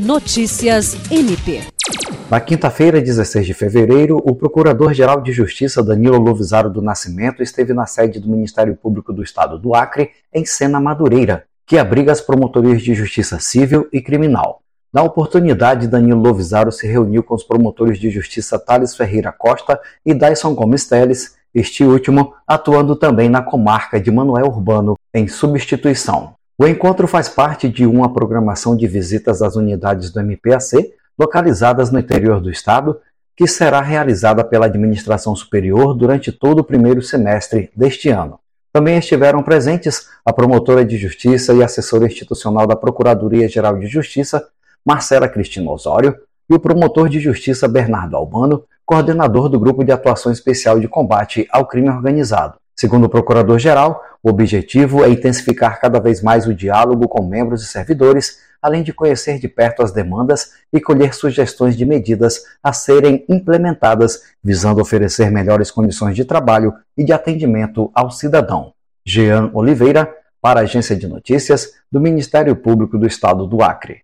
Notícias MP. Na quinta-feira, 16 de fevereiro, o Procurador-Geral de Justiça Danilo Lovisaro do Nascimento esteve na sede do Ministério Público do Estado do Acre, em Sena Madureira, que abriga as promotorias de justiça civil e criminal. Na oportunidade, Danilo Lovisaro se reuniu com os promotores de justiça Thales Ferreira Costa e Dyson Gomes Teles, este último atuando também na comarca de Manuel Urbano, em substituição. O encontro faz parte de uma programação de visitas às unidades do MPAC, localizadas no interior do estado, que será realizada pela administração superior durante todo o primeiro semestre deste ano. Também estiveram presentes a promotora de justiça e assessora institucional da Procuradoria-Geral de Justiça, Marcela Cristina Osório, e o promotor de justiça Bernardo Albano, coordenador do Grupo de Atuação Especial de Combate ao Crime Organizado. Segundo o Procurador-Geral, o objetivo é intensificar cada vez mais o diálogo com membros e servidores, além de conhecer de perto as demandas e colher sugestões de medidas a serem implementadas, visando oferecer melhores condições de trabalho e de atendimento ao cidadão. Jean Oliveira, para a Agência de Notícias do Ministério Público do Estado do Acre.